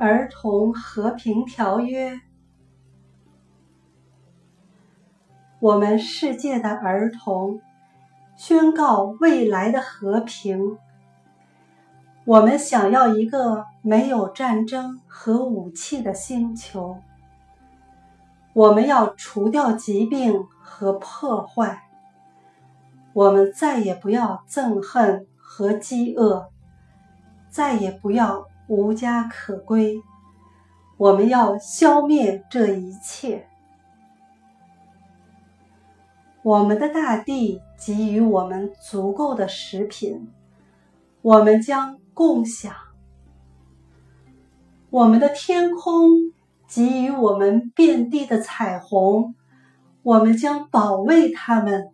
儿童和平条约。我们世界的儿童宣告未来的和平。我们想要一个没有战争和武器的星球。我们要除掉疾病和破坏。我们再也不要憎恨和饥饿，再也不要无家可归。我们要消灭这一切。我们的大地给予我们足够的食品，我们将共享。我们的天空给予我们遍地的彩虹，我们将保卫它们。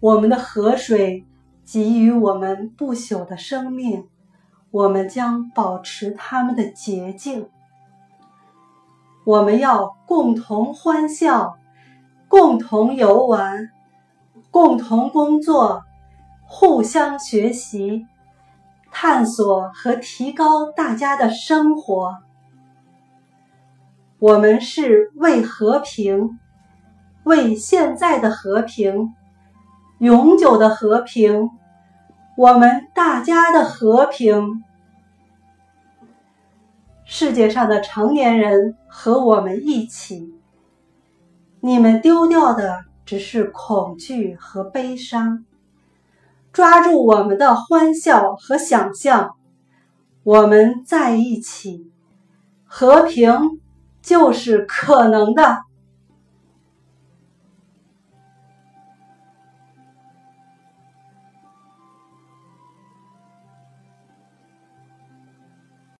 我们的河水给予我们不朽的生命，我们将保持它们的洁净。我们要共同欢笑，共同游玩，共同工作，互相学习，探索和提高大家的生活。我们是为和平，为现在的和平。永久的和平，我们大家的和平。世界上的成年人和我们一起，你们丢掉的只是恐惧和悲伤，抓住我们的欢笑和想象。我们在一起，和平就是可能的。